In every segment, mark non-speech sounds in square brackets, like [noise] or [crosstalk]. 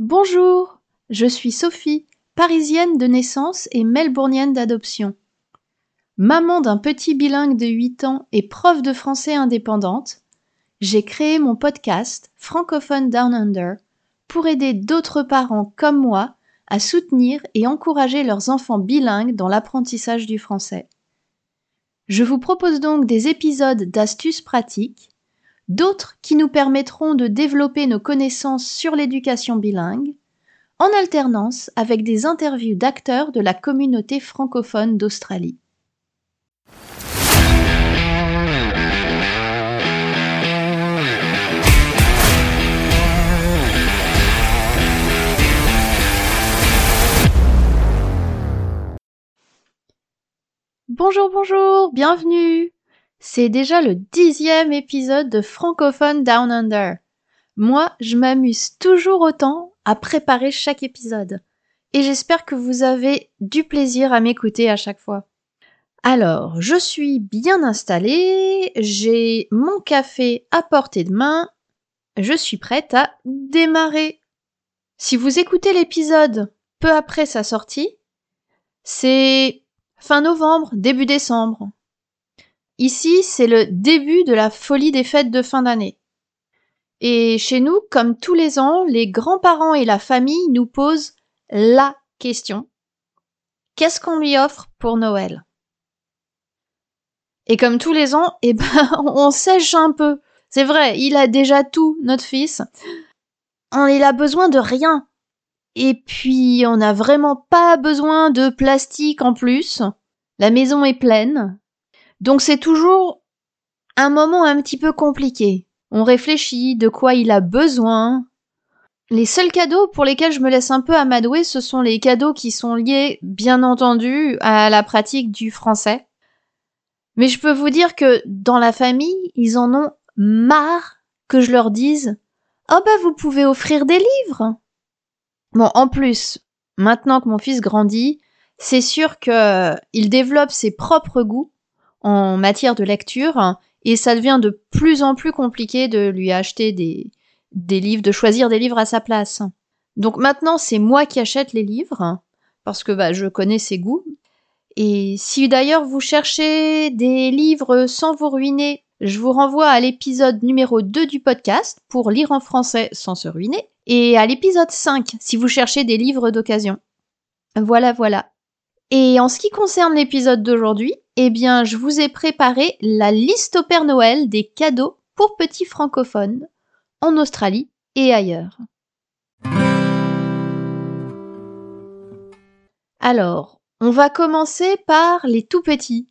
Bonjour, je suis Sophie, parisienne de naissance et melbournienne d'adoption. Maman d'un petit bilingue de 8 ans et prof de français indépendante, j'ai créé mon podcast Francophone Down Under pour aider d'autres parents comme moi à soutenir et encourager leurs enfants bilingues dans l'apprentissage du français. Je vous propose donc des épisodes d'astuces pratiques, d'autres qui nous permettront de développer nos connaissances sur l'éducation bilingue, en alternance avec des interviews d'acteurs de la communauté francophone d'Australie. Bonjour, bonjour, bienvenue. C'est déjà le dixième épisode de Francophone Down Under. Moi, je m'amuse toujours autant à préparer chaque épisode. Et j'espère que vous avez du plaisir à m'écouter à chaque fois. Alors, je suis bien installée, j'ai mon café à portée de main, je suis prête à démarrer. Si vous écoutez l'épisode peu après sa sortie, c'est fin novembre, début décembre. Ici, c'est le début de la folie des fêtes de fin d'année. Et chez nous, comme tous les ans, les grands-parents et la famille nous posent la question. Qu'est-ce qu'on lui offre pour Noël? Et comme tous les ans, eh ben, [laughs] on sèche un peu. C'est vrai, il a déjà tout, notre fils. Il a besoin de rien. Et puis, on n'a vraiment pas besoin de plastique en plus. La maison est pleine. Donc c'est toujours un moment un petit peu compliqué. On réfléchit de quoi il a besoin. Les seuls cadeaux pour lesquels je me laisse un peu amadouer, ce sont les cadeaux qui sont liés, bien entendu, à la pratique du français. Mais je peux vous dire que dans la famille, ils en ont marre que je leur dise Oh bah vous pouvez offrir des livres Bon, en plus, maintenant que mon fils grandit, c'est sûr qu'il développe ses propres goûts en matière de lecture et ça devient de plus en plus compliqué de lui acheter des, livres, de choisir des livres à sa place. Donc maintenant, c'est moi qui achète les livres parce que bah, je connais ses goûts. Et si d'ailleurs vous cherchez des livres sans vous ruiner, je vous renvoie à l'épisode numéro 2 du podcast pour lire en français sans se ruiner et à l'épisode 5 si vous cherchez des livres d'occasion. Voilà, voilà. Et en ce qui concerne l'épisode d'aujourd'hui, eh bien, je vous ai préparé la liste au Père Noël des cadeaux pour petits francophones en Australie et ailleurs. Alors, on va commencer par les tout petits.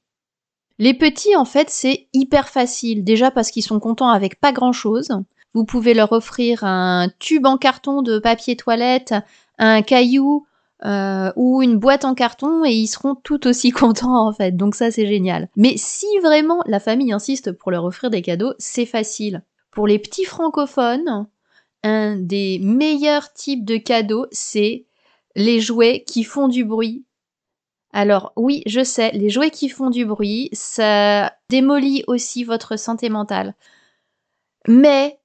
Les petits, en fait, c'est hyper facile. Déjà parce qu'ils sont contents avec pas grand chose. Vous pouvez leur offrir un tube en carton de papier toilette, un caillou euh, ou une boîte en carton et ils seront tout aussi [laughs] contents en fait. Donc ça c'est génial. Mais si vraiment la famille insiste pour leur offrir des cadeaux, c'est facile. Pour les petits francophones, un des meilleurs types de cadeaux, c'est les jouets qui font du bruit. Alors oui, je sais, les jouets qui font du bruit, ça démolit aussi votre santé mentale. Mais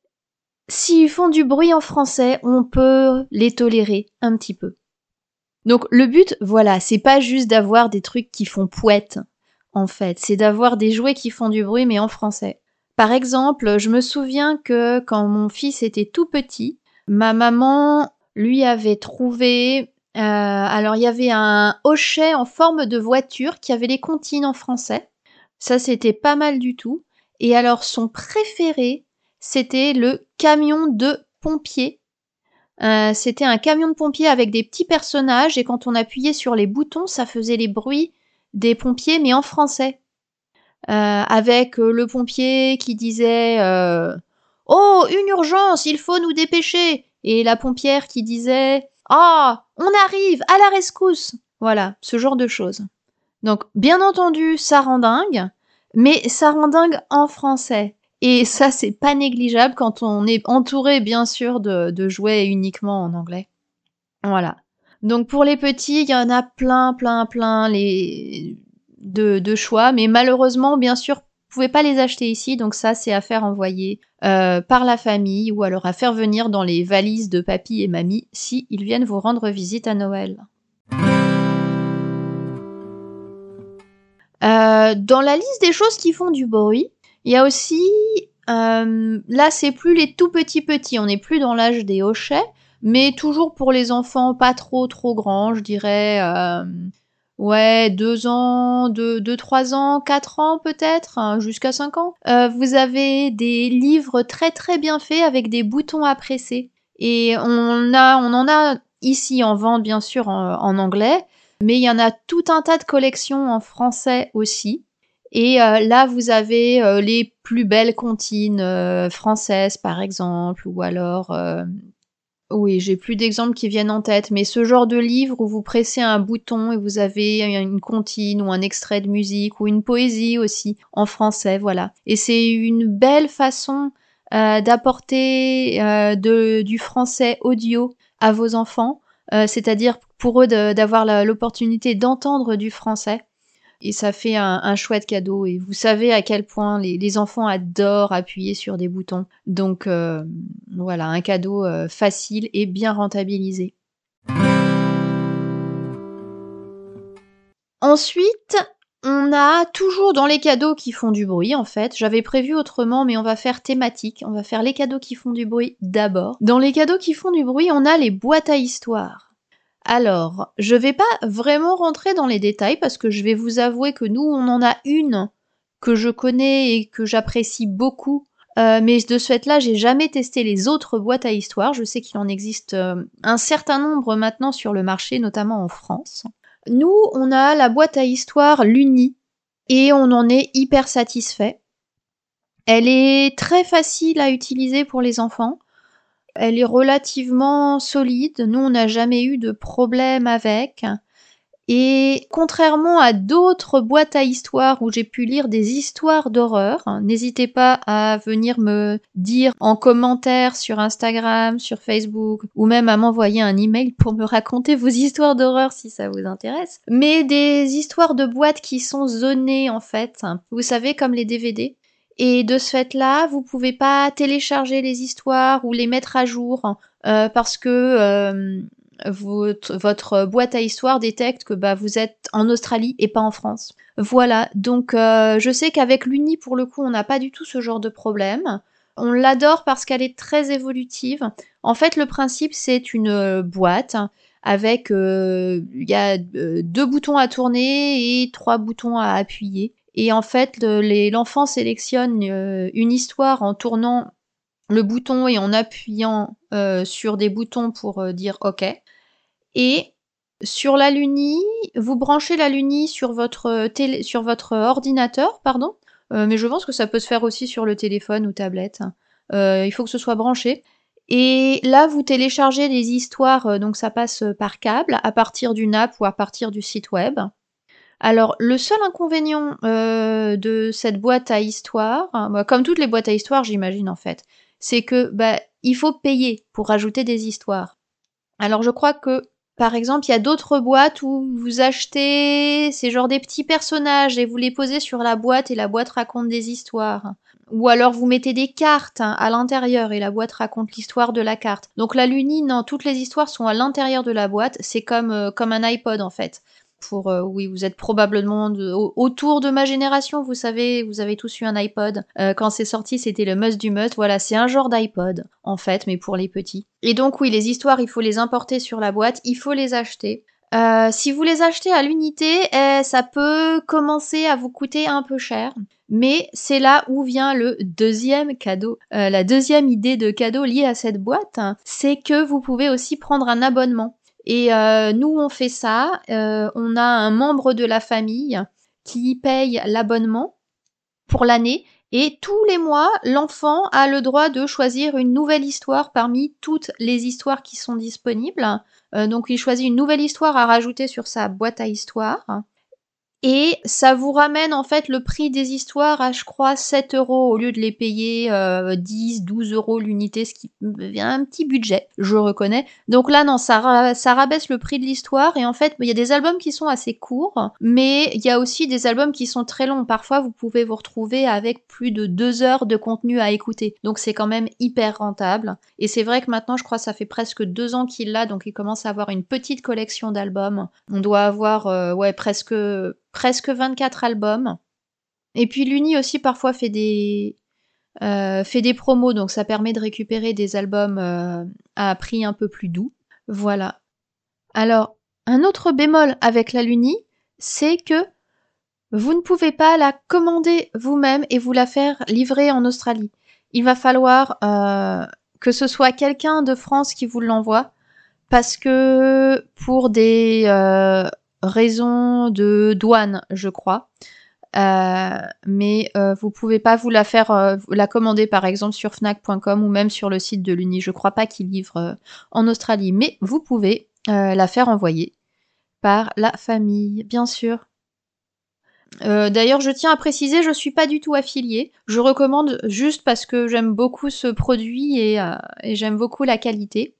S'ils font du bruit en français, on peut les tolérer un petit peu. Donc le but, voilà, c'est pas juste d'avoir des trucs qui font pouette, en fait, c'est d'avoir des jouets qui font du bruit mais en français. Par exemple, je me souviens que quand mon fils était tout petit, ma maman lui avait trouvé euh, alors il y avait un hochet en forme de voiture qui avait les comptines en français. Ça c'était pas mal du tout. Et alors son préféré, c'était le camion de pompier. Euh, c'était un camion de pompier avec des petits personnages et quand on appuyait sur les boutons, ça faisait les bruits des pompiers mais en français. Euh, avec euh, le pompier qui disait Oh, une urgence, il faut nous dépêcher et la pompière qui disait Ah, on arrive, à la rescousse. Voilà, ce genre de choses. Donc, bien entendu, ça rend dingue, mais ça rend dingue en français. Et ça, c'est pas négligeable quand on est entouré, bien sûr, de, jouets uniquement en anglais. Voilà. Donc pour les petits, il y en a plein, plein, plein les... de, choix, mais malheureusement, bien sûr, Vous pouvez pas les acheter ici, donc ça c'est à faire envoyer euh, par la famille ou alors à faire venir dans les valises de papy et mamie si ils viennent vous rendre visite à Noël. Euh, dans la liste des choses qui font du bruit, il y a aussi euh, là c'est plus les tout petits petits, on n'est plus dans l'âge des hochets, mais toujours pour les enfants pas trop trop grands, je dirais Ouais, deux ans, deux, deux, trois ans, quatre ans peut-être, hein, jusqu'à cinq ans. Euh, vous avez des livres très très bien faits avec des boutons à presser. Et on a, on en a ici en vente bien sûr en, anglais, mais il y en a tout un tas de collections en français aussi. Et euh, là, vous avez euh, les plus belles comptines françaises, par exemple, ou alors oui, j'ai plus d'exemples qui viennent en tête, mais ce genre de livre où vous pressez un bouton et vous avez une comptine ou un extrait de musique ou une poésie aussi en français, voilà. Et c'est une belle façon euh, d'apporter euh, du français audio à vos enfants, euh, c'est-à-dire pour eux d'avoir l'opportunité d'entendre du français et ça fait un, chouette cadeau. Et vous savez à quel point les, enfants adorent appuyer sur des boutons. Donc euh, voilà, un cadeau euh, facile et bien rentabilisé. Ensuite, on a toujours dans les cadeaux qui font du bruit, en fait. J'avais prévu autrement, mais on va faire thématique. On va faire les cadeaux qui font du bruit d'abord. Dans les cadeaux qui font du bruit, on a les boîtes à histoire. Alors, je vais pas vraiment rentrer dans les détails parce que je vais vous avouer que nous, on en a une que je connais et que j'apprécie beaucoup. Euh, mais de ce fait-là, j'ai jamais testé les autres boîtes à histoire. Je sais qu'il en existe euh, un certain nombre maintenant sur le marché, notamment en France. Nous, on a la boîte à histoire Luni et on en est hyper satisfait. Elle est très facile à utiliser pour les enfants. Elle est relativement solide. Nous, on n'a jamais eu de problème avec. Et contrairement à d'autres boîtes à histoires où j'ai pu lire des histoires d'horreur, n'hésitez pas à venir me dire en commentaire sur Instagram, sur Facebook, ou même à m'envoyer un email pour me raconter vos histoires d'horreur si ça vous intéresse. Mais des histoires de boîtes qui sont zonées en fait, vous savez comme les DVD. Et de ce fait-là, vous pouvez pas télécharger les histoires ou les mettre à jour euh, parce que euh, votre, boîte à histoire détecte que bah, vous êtes en Australie et pas en France. Voilà, donc euh, je sais qu'avec l'Uni, pour le coup, on n'a pas du tout ce genre de problème. On l'adore parce qu'elle est très évolutive. En fait, le principe, c'est une boîte avec il y a deux boutons à tourner et trois boutons à appuyer. Et en fait, l'enfant sélectionne euh, une histoire en tournant le bouton et en appuyant euh, sur des boutons pour euh, dire OK. Et sur la Luni, vous branchez la Luni sur votre, télé, sur votre ordinateur, pardon. mais je pense que ça peut se faire aussi sur le téléphone ou tablette. il faut que ce soit branché. Et là, vous téléchargez les histoires, donc ça passe par câble, à partir d'une app ou à partir du site web. Alors, le seul inconvénient euh, de cette boîte à histoire, hein, bah, comme toutes les boîtes à histoire, j'imagine en fait, c'est que bah, il faut payer pour rajouter des histoires. Alors, je crois que, par exemple, il y a d'autres boîtes où vous achetez ces genre des petits personnages et vous les posez sur la boîte et la boîte raconte des histoires. Ou alors vous mettez des cartes hein, à l'intérieur et la boîte raconte l'histoire de la carte. Donc la Luni, non, toutes les histoires sont à l'intérieur de la boîte. C'est comme, euh, comme un iPod en fait pour euh, oui, vous êtes probablement autour de ma génération, vous savez, vous avez tous eu un iPod. Euh, quand c'est sorti, c'était le must du must. Voilà, c'est un genre d'iPod en fait, mais pour les petits. Et donc oui, les histoires, il faut les importer sur la boîte, il faut les acheter. Euh, si vous les achetez à l'unité, eh, ça peut commencer à vous coûter un peu cher. Mais c'est là où vient le deuxième cadeau. la deuxième idée de cadeau liée à cette boîte, c'est que vous pouvez aussi prendre un abonnement. Et euh, nous, on fait ça. Euh, on a un membre de la famille qui paye l'abonnement pour l'année. Et tous les mois, l'enfant a le droit de choisir une nouvelle histoire parmi toutes les histoires qui sont disponibles. Euh, donc il choisit une nouvelle histoire à rajouter sur sa boîte à histoire. Et ça vous ramène en fait le prix des histoires à, je crois, 7 euros au lieu de les payer 10, 12 euros l'unité, ce qui devient un petit budget, je reconnais. Donc là, non, ça, ça rabaisse le prix de l'histoire. Et en fait, il y a des albums qui sont assez courts, mais il y a aussi des albums qui sont très longs. Parfois, vous pouvez vous retrouver avec plus de 2 heures de contenu à écouter. Donc c'est quand même hyper rentable. Et c'est vrai que maintenant, je crois, ça fait presque 2 ans qu'il l'a, donc il commence à avoir une petite collection d'albums. On doit avoir, euh, ouais, presque presque 24 albums. Et puis l'Uni aussi parfois fait des, euh, fait des promos, donc ça permet de récupérer des albums euh, à prix un peu plus doux. Voilà. Alors, un autre bémol avec la Luni, c'est que vous ne pouvez pas la commander vous-même et vous la faire livrer en Australie. Il va falloir euh, que ce soit quelqu'un de France qui vous l'envoie, parce que pour des raison de douane, je crois. Euh, mais euh, vous pouvez pas vous la faire euh, la commander par exemple sur fnac.com ou même sur le site de l'Uni. Je crois pas qu'il livre en Australie, mais vous pouvez la faire envoyer par la famille, bien sûr. D'ailleurs, je tiens à préciser, je suis pas du tout affiliée. Je recommande juste parce que j'aime beaucoup ce produit et j'aime beaucoup la qualité.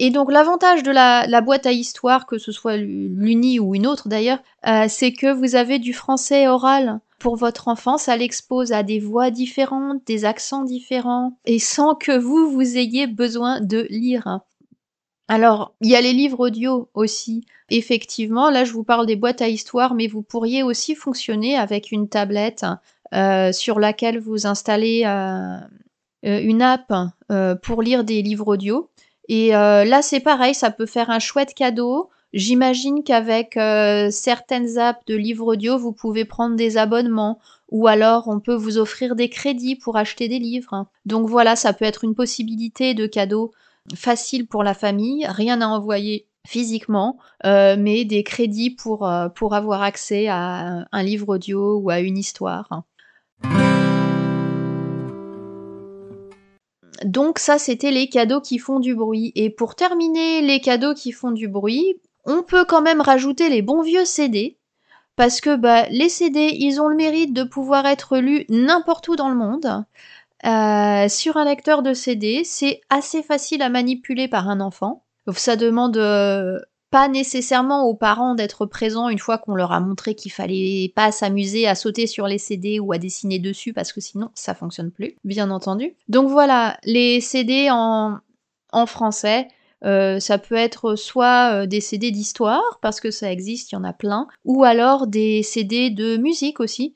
Et donc l'avantage de la, boîte à histoire, que ce soit l'Uni ou une autre d'ailleurs, euh, c'est que vous avez du français oral pour votre enfant, ça l'expose à des voix différentes, des accents différents, et sans que vous, vous ayez besoin de lire. Alors, il y a les livres audio aussi. Effectivement, là je vous parle des boîtes à histoire, mais vous pourriez aussi fonctionner avec une tablette euh, sur laquelle vous installez euh, une app pour lire des livres audio. Et euh, là, c'est pareil, ça peut faire un chouette cadeau. J'imagine qu'avec euh, certaines apps de livres audio, vous pouvez prendre des abonnements ou alors on peut vous offrir des crédits pour acheter des livres. Donc voilà, ça peut être une possibilité de cadeau facile pour la famille, rien à envoyer physiquement, euh, mais des crédits pour, pour avoir accès à un livre audio ou à une histoire. Donc ça, c'était les cadeaux qui font du bruit. Et pour terminer les cadeaux qui font du bruit, on peut quand même rajouter les bons vieux CD. Parce que bah, les CD, ils ont le mérite de pouvoir être lus n'importe où dans le monde. Euh, sur un lecteur de CD, c'est assez facile à manipuler par un enfant. Ça demande euh, pas nécessairement aux parents d'être présents une fois qu'on leur a montré qu'il fallait pas s'amuser à sauter sur les CD ou à dessiner dessus parce que sinon ça fonctionne plus, bien entendu. Donc voilà, les CD en, en français, euh, ça peut être soit euh, des CD d'histoire, parce que ça existe, il y en a plein, ou alors des CD de musique aussi.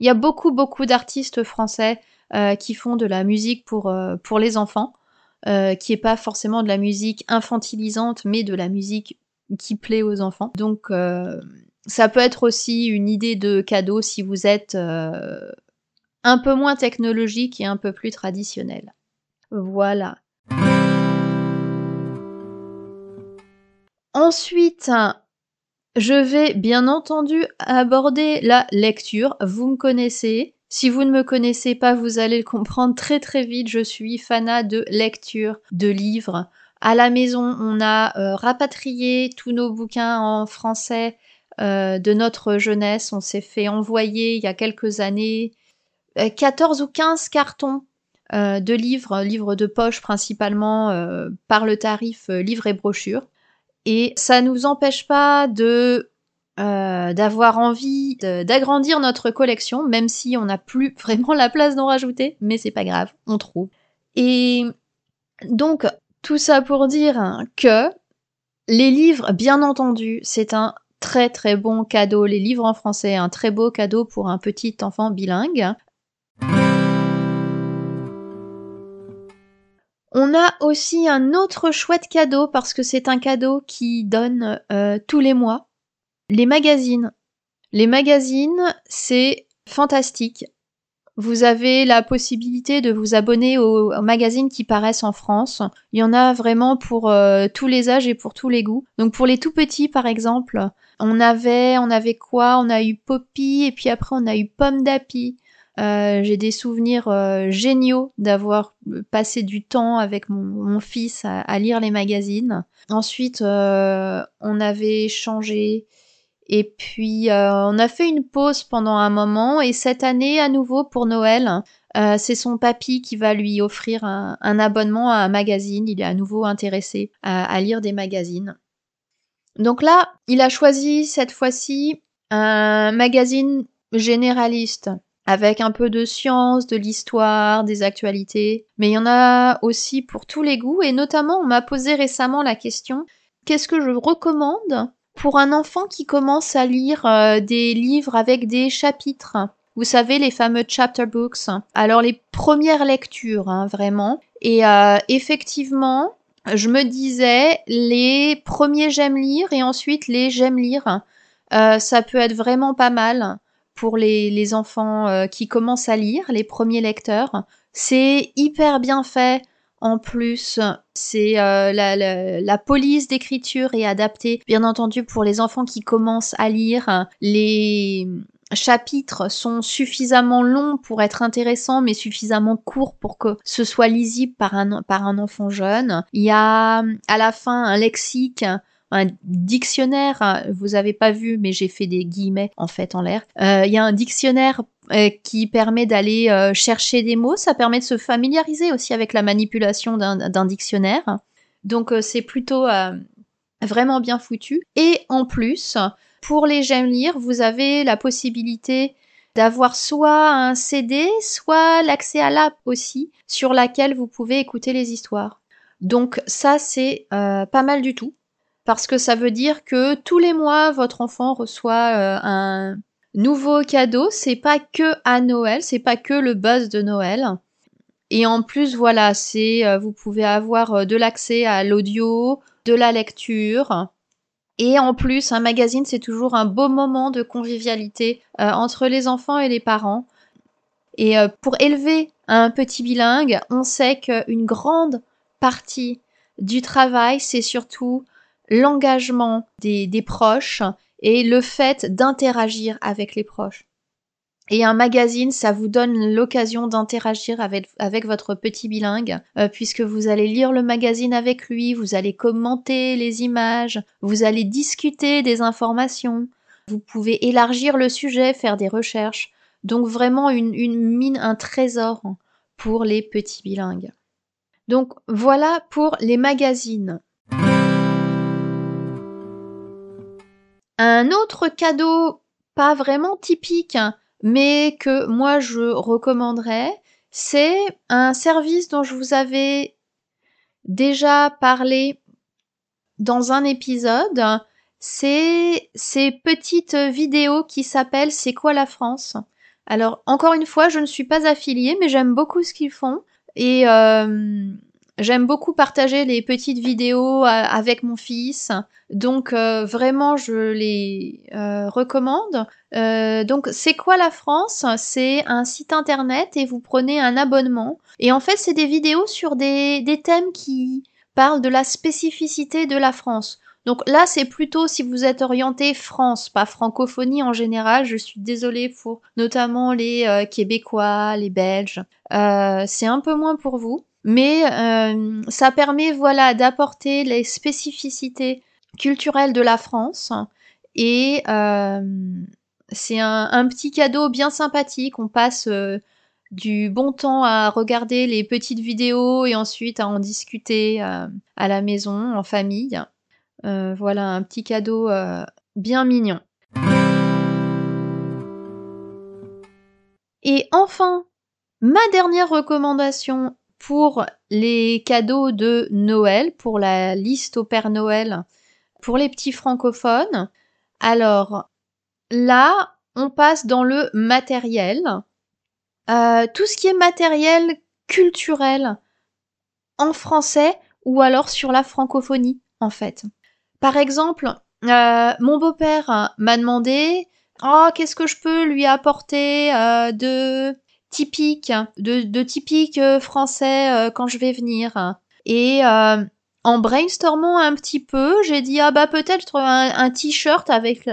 Il y a beaucoup, beaucoup d'artistes français euh, qui font de la musique pour, pour les enfants, qui est pas forcément de la musique infantilisante, mais de la musique qui plaît aux enfants. Donc euh, ça peut être aussi une idée de cadeau si vous êtes euh, un peu moins technologique et un peu plus traditionnel. Voilà. Ensuite, je vais bien entendu aborder la lecture. Vous me connaissez. Si vous ne me connaissez pas, vous allez le comprendre très très vite. Je suis fanat de lecture, de livres. À la maison, on a euh, rapatrié tous nos bouquins en français euh, de notre jeunesse. On s'est fait envoyer il y a quelques années 14 euh, ou 15 cartons de livres, livres de poche principalement par le tarif livre et brochure. Et ça ne nous empêche pas de d'avoir envie d'agrandir notre collection, même si on n'a plus [laughs] vraiment la place d'en rajouter, mais c'est pas grave, on trouve. Et donc, tout ça pour dire que les livres, bien entendu, c'est un très très bon cadeau. Les livres en français, un très beau cadeau pour un petit enfant bilingue. On a aussi un autre chouette cadeau parce que c'est un cadeau qui donne euh, tous les mois. Les magazines. Les magazines, c'est fantastique. Vous avez la possibilité de vous abonner aux, magazines qui paraissent en France. Il y en a vraiment pour euh, tous les âges et pour tous les goûts. Donc pour les tout petits par exemple, on avait on avait quoi? On a eu Poppy et puis après on a eu Pomme d'Api. Euh, j'ai des souvenirs euh, géniaux d'avoir passé du temps avec mon, fils à, lire les magazines. Ensuite, on avait changé Et puis on a fait une pause pendant un moment et cette année à nouveau pour Noël, c'est son papy qui va lui offrir un, abonnement à un magazine. Il est à nouveau intéressé à lire des magazines. Donc là, il a choisi cette fois-ci un magazine généraliste avec un peu de science, de l'histoire, des actualités. Mais il y en a aussi pour tous les goûts et notamment on m'a posé récemment la question qu'est-ce que je recommande pour un enfant qui commence à lire euh, des livres avec des chapitres vous savez, les fameux chapter books. Alors, les premières lectures, hein, vraiment. Et euh, effectivement, je me disais, les premiers j'aime lire et ensuite les j'aime lire, euh, ça peut être vraiment pas mal pour les, enfants euh, qui commencent à lire, les premiers lecteurs. C'est hyper bien fait. En plus, c'est euh, la, police d'écriture est adaptée, bien entendu, pour les enfants qui commencent à lire. Les, chapitres sont suffisamment longs pour être intéressants, mais suffisamment courts pour que ce soit lisible par un, par un enfant jeune. Il y a à la fin un lexique un dictionnaire, vous avez pas vu, mais j'ai fait des guillemets en fait en l'air. Euh, il y a un dictionnaire qui permet d'aller euh, chercher des mots, ça permet de se familiariser aussi avec la manipulation d'un dictionnaire. Donc c'est plutôt vraiment bien foutu. Et en plus, pour les J'aime lire, vous avez la possibilité d'avoir soit un CD, soit l'accès à l'app aussi, sur laquelle vous pouvez écouter les histoires. Donc ça, c'est euh, pas mal du tout, parce que ça veut dire que tous les mois, votre enfant reçoit euh, un nouveau cadeau. C'est pas que à Noël, c'est pas que le buzz de Noël. Et en plus, voilà, c'est euh, vous pouvez avoir de l'accès à l'audio, de la lecture, et en plus, un magazine, c'est toujours un beau moment de convivialité euh, entre les enfants et les parents. Et euh, pour élever un petit bilingue, on sait qu'une grande partie du travail, c'est surtout l'engagement des proches et le fait d'interagir avec les proches. Et un magazine, ça vous donne l'occasion d'interagir avec, votre petit bilingue, euh, puisque vous allez lire le magazine avec lui, vous allez commenter les images, vous allez discuter des informations, vous pouvez élargir le sujet, faire des recherches. Donc vraiment une mine, un trésor pour les petits bilingues. Donc voilà pour les magazines. Un autre cadeau pas vraiment typique, mais que moi je recommanderais, c'est un service dont je vous avais déjà parlé dans un épisode. C'est ces petites vidéos qui s'appellent C'est quoi la France? Alors encore une fois, je ne suis pas affiliée, mais j'aime beaucoup ce qu'ils font. Et euh, J'aime beaucoup partager les petites vidéos euh, avec mon fils, donc euh, vraiment je les euh, recommande. donc c'est quoi la France? C'est un site internet et vous prenez un abonnement. Et en fait c'est des vidéos sur des, des thèmes qui parlent de la spécificité de la France. Donc là, c'est plutôt si vous êtes orienté France, pas francophonie en général. Je suis désolée pour notamment les Québécois, les Belges. Euh, c'est un peu moins pour vous mais euh, ça permet voilà d'apporter les spécificités culturelles de la France et euh, c'est un, petit cadeau bien sympathique. On passe euh, du bon temps à regarder les petites vidéos et ensuite à en discuter à la maison en famille. voilà un petit cadeau bien mignon. Et enfin, ma dernière recommandation pour les cadeaux de Noël, pour la liste au Père Noël, pour les petits francophones. Alors là, on passe dans le matériel. Euh, tout ce qui est matériel culturel en français ou alors sur la francophonie, en fait. Par exemple, euh, mon beau-père m'a demandé Oh, qu'est-ce que je peux lui apporter euh, de typique, de, de typique euh, français euh, quand je vais venir. Et euh, en brainstormant un petit peu, j'ai dit ah bah peut-être un, t-shirt avec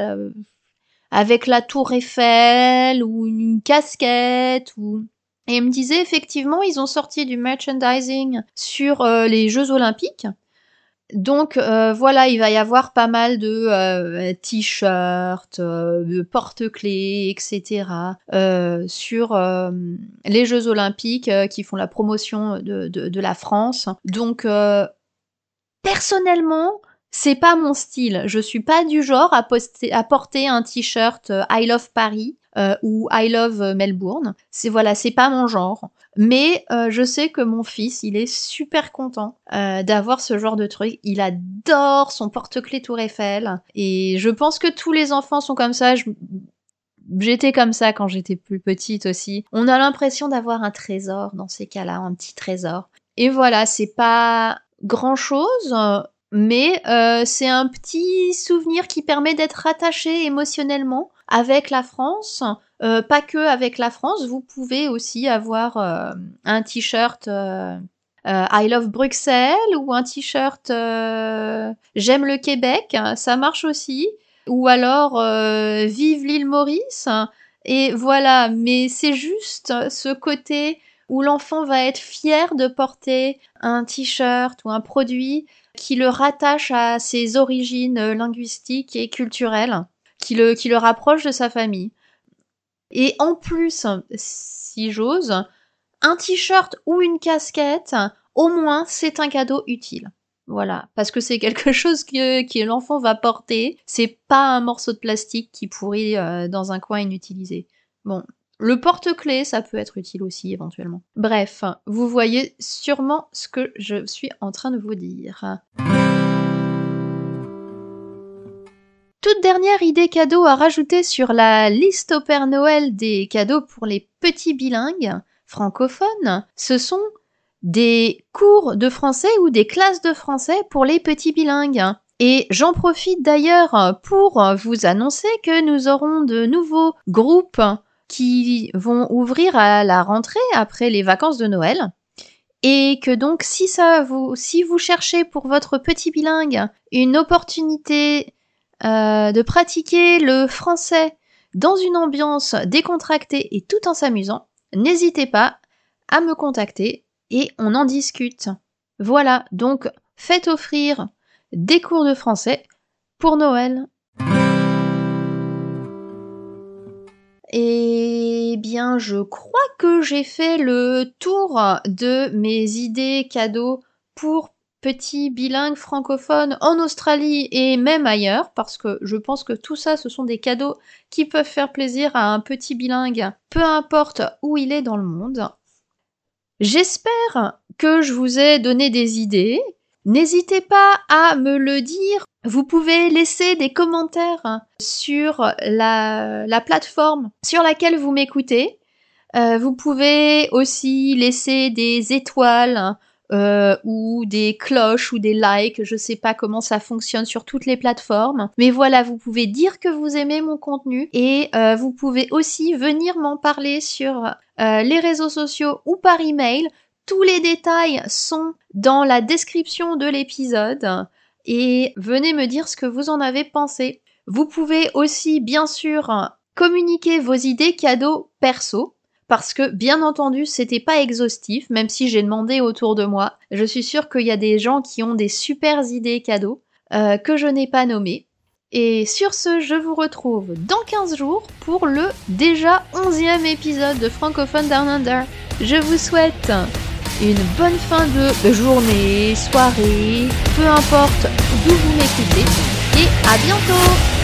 avec la tour Eiffel ou une, casquette ou et il me disait effectivement ils ont sorti du merchandising sur les Jeux Olympiques. Donc euh, voilà, il va y avoir pas mal de euh, t-shirts, euh, de porte-clés, etc. sur les Jeux Olympiques qui font la promotion de, la France. Donc personnellement, c'est pas mon style. Je suis pas du genre à, à porter un t-shirt I love Paris euh, ou I love euh, Melbourne. C'est voilà, c'est pas mon genre. Mais je sais que mon fils, il est super content d'avoir ce genre de truc. Il adore son porte-clés Tour Eiffel. Et je pense que tous les enfants sont comme ça. J'étais comme ça quand j'étais plus petite aussi. On a l'impression d'avoir un trésor dans ces cas-là, un petit trésor. Et voilà, c'est pas grand chose, mais euh, c'est un petit souvenir qui permet d'être rattaché émotionnellement avec la France. Euh, pas que avec la France, vous pouvez aussi avoir euh, un t-shirt I love Bruxelles ou un t-shirt j'aime le Québec, ça marche aussi. Ou alors vive l'île Maurice. Et voilà, mais c'est juste ce côté où l'enfant va être fier de porter un t-shirt ou un produit qui le rattache à ses origines euh, linguistiques et culturelles, qui le, qui le rapproche de sa famille. Et en plus, si j'ose, un t-shirt ou une casquette, au moins c'est un cadeau utile. Voilà, parce que c'est quelque [laughs] chose que, que l'enfant va porter, c'est pas un morceau de plastique qui pourrit euh, dans un coin inutilisé. Bon, le porte-clés, ça peut être utile aussi éventuellement. Bref, vous voyez sûrement ce que je suis en train de vous dire. Toute dernière idée cadeau à rajouter sur la liste au Père Noël des cadeaux pour les petits bilingues francophones, ce sont des cours de français ou des classes de français pour les petits bilingues. Et j'en profite d'ailleurs pour vous annoncer que nous aurons de nouveaux groupes qui vont ouvrir à la rentrée après les vacances de Noël. Et que donc si ça vous si vous cherchez pour votre petit bilingue une opportunité euh, de pratiquer le français dans une ambiance décontractée et tout en s'amusant, n'hésitez pas à me contacter et on en discute. Voilà, donc faites offrir des cours de français pour Noël. Eh bien, je crois que j'ai fait le tour de mes idées cadeaux pour petits bilingues francophones en Australie et même ailleurs, parce que je pense que tout ça, ce sont des cadeaux qui peuvent faire plaisir à un petit bilingue, peu importe où il est dans le monde. J'espère que je vous ai donné des idées. N'hésitez pas à me le dire vous pouvez laisser des commentaires sur la, plateforme sur laquelle vous m'écoutez. Euh, vous pouvez aussi laisser des étoiles euh, ou des cloches ou des likes. Je sais pas comment ça fonctionne sur toutes les plateformes. Mais voilà, vous pouvez dire que vous aimez mon contenu et euh, vous pouvez aussi venir m'en parler sur les réseaux sociaux ou par email. Tous les détails sont dans la description de l'épisode et venez me dire ce que vous en avez pensé. Vous pouvez aussi bien sûr communiquer vos idées cadeaux perso parce que bien entendu c'était pas exhaustif même si j'ai demandé autour de moi. Je suis sûre qu'il y a des gens qui ont des super idées cadeaux euh, que je n'ai pas nommées. Et sur ce, je vous retrouve dans 15 jours pour le déjà 11e épisode de Francophone Down Under. Je vous souhaite une bonne fin de journée, soirée, peu importe d'où vous m'écoutez, et à bientôt